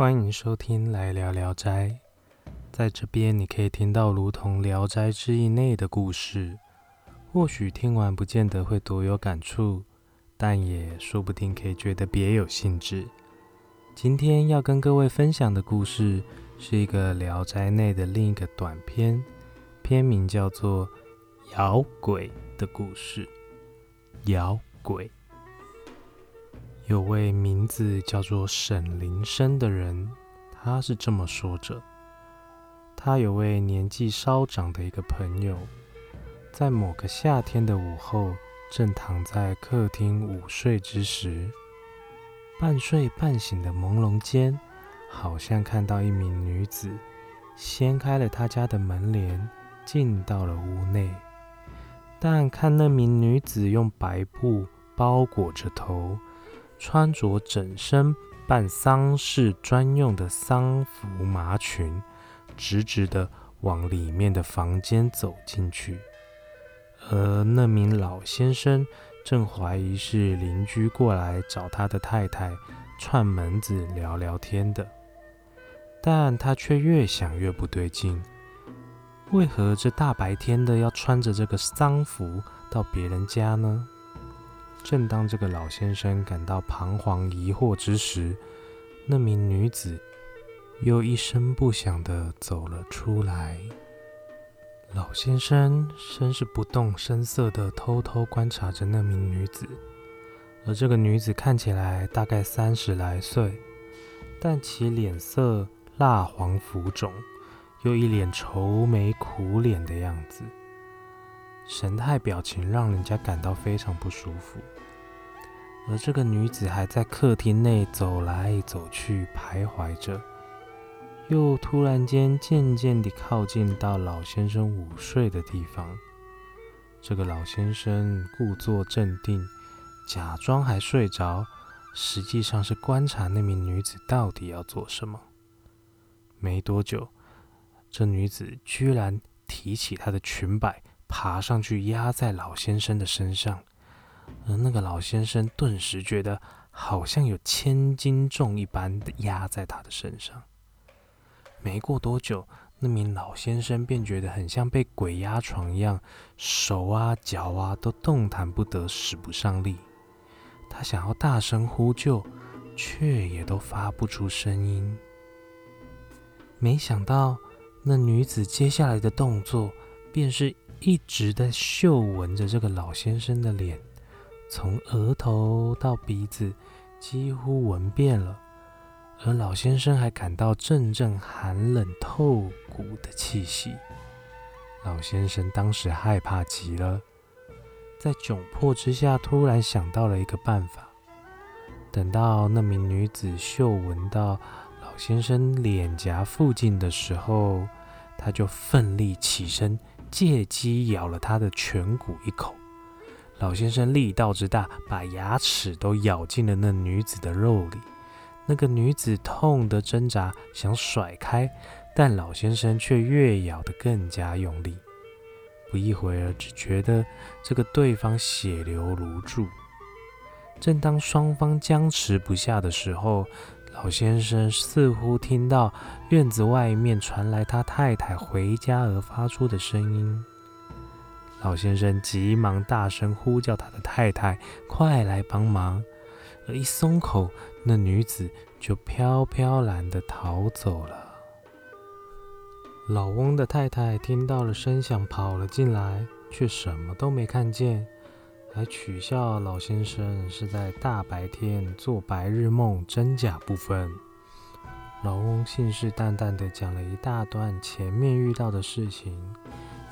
欢迎收听《来聊聊斋》。在这边，你可以听到如同《聊斋志异》内的故事。或许听完不见得会多有感触，但也说不定可以觉得别有兴致。今天要跟各位分享的故事，是一个《聊斋》内的另一个短篇，片名叫做《咬鬼》的故事。咬鬼。有位名字叫做沈林生的人，他是这么说着：他有位年纪稍长的一个朋友，在某个夏天的午后，正躺在客厅午睡之时，半睡半醒的朦胧间，好像看到一名女子掀开了他家的门帘，进到了屋内。但看那名女子用白布包裹着头。穿着整身办丧事专用的丧服麻裙，直直的往里面的房间走进去。而那名老先生正怀疑是邻居过来找他的太太串门子聊聊天的，但他却越想越不对劲，为何这大白天的要穿着这个丧服到别人家呢？正当这个老先生感到彷徨疑惑之时，那名女子又一声不响地走了出来。老先生先是不动声色地偷偷观察着那名女子，而这个女子看起来大概三十来岁，但其脸色蜡黄浮肿，又一脸愁眉苦脸的样子。神态表情让人家感到非常不舒服，而这个女子还在客厅内走来走去徘徊着，又突然间渐渐地靠近到老先生午睡的地方。这个老先生故作镇定，假装还睡着，实际上是观察那名女子到底要做什么。没多久，这女子居然提起她的裙摆。爬上去压在老先生的身上，而那个老先生顿时觉得好像有千斤重一般的压在他的身上。没过多久，那名老先生便觉得很像被鬼压床一样，手啊脚啊都动弹不得，使不上力。他想要大声呼救，却也都发不出声音。没想到那女子接下来的动作便是。一直在嗅闻着这个老先生的脸，从额头到鼻子，几乎闻遍了。而老先生还感到阵阵寒冷透骨的气息。老先生当时害怕极了，在窘迫之下，突然想到了一个办法。等到那名女子嗅闻到老先生脸颊附近的时候，他就奋力起身。借机咬了他的颧骨一口，老先生力道之大，把牙齿都咬进了那女子的肉里。那个女子痛得挣扎，想甩开，但老先生却越咬得更加用力。不一会儿，只觉得这个对方血流如注。正当双方僵持不下的时候，老先生似乎听到院子外面传来他太太回家而发出的声音。老先生急忙大声呼叫他的太太：“快来帮忙！”而一松口，那女子就飘飘然的逃走了。老翁的太太听到了声响，跑了进来，却什么都没看见。还取笑老先生是在大白天做白日梦，真假不分。老翁信誓旦旦地讲了一大段前面遇到的事情，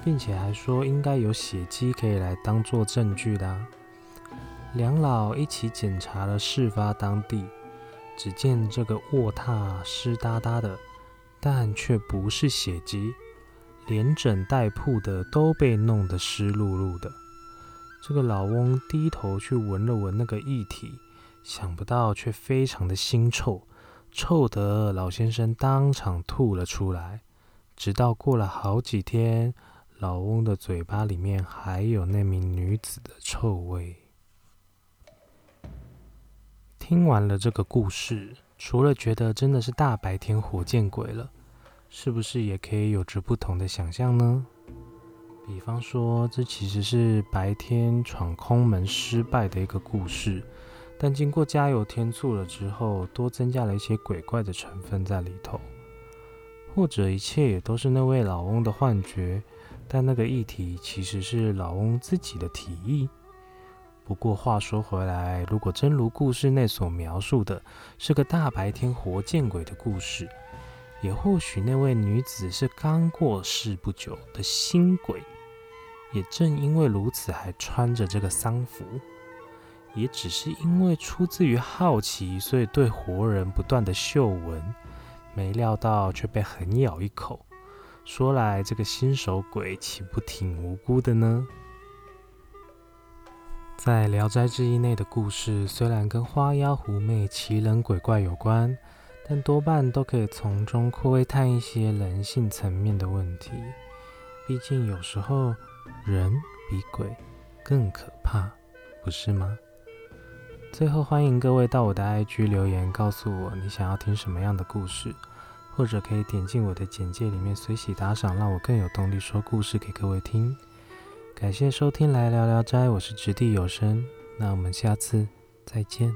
并且还说应该有血迹可以来当做证据的。两老一起检查了事发当地，只见这个卧榻湿哒哒的，但却不是血迹，连枕带铺的都被弄得湿漉漉的。这个老翁低头去闻了闻那个液体，想不到却非常的腥臭，臭得老先生当场吐了出来。直到过了好几天，老翁的嘴巴里面还有那名女子的臭味。听完了这个故事，除了觉得真的是大白天活见鬼了，是不是也可以有着不同的想象呢？比方说，这其实是白天闯空门失败的一个故事，但经过加油添醋了之后，多增加了一些鬼怪的成分在里头。或者一切也都是那位老翁的幻觉，但那个议题其实是老翁自己的提议。不过话说回来，如果真如故事内所描述的，是个大白天活见鬼的故事，也或许那位女子是刚过世不久的新鬼，也正因为如此还穿着这个丧服，也只是因为出自于好奇，所以对活人不断的嗅闻。没料到却被狠咬一口，说来这个新手鬼岂不挺无辜的呢？在《聊斋志异》内的故事，虽然跟花妖狐媚、奇人鬼怪有关，但多半都可以从中窥探一些人性层面的问题。毕竟有时候人比鬼更可怕，不是吗？最后，欢迎各位到我的 IG 留言，告诉我你想要听什么样的故事，或者可以点进我的简介里面随喜打赏，让我更有动力说故事给各位听。感谢收听来聊聊斋，我是掷地有声，那我们下次再见。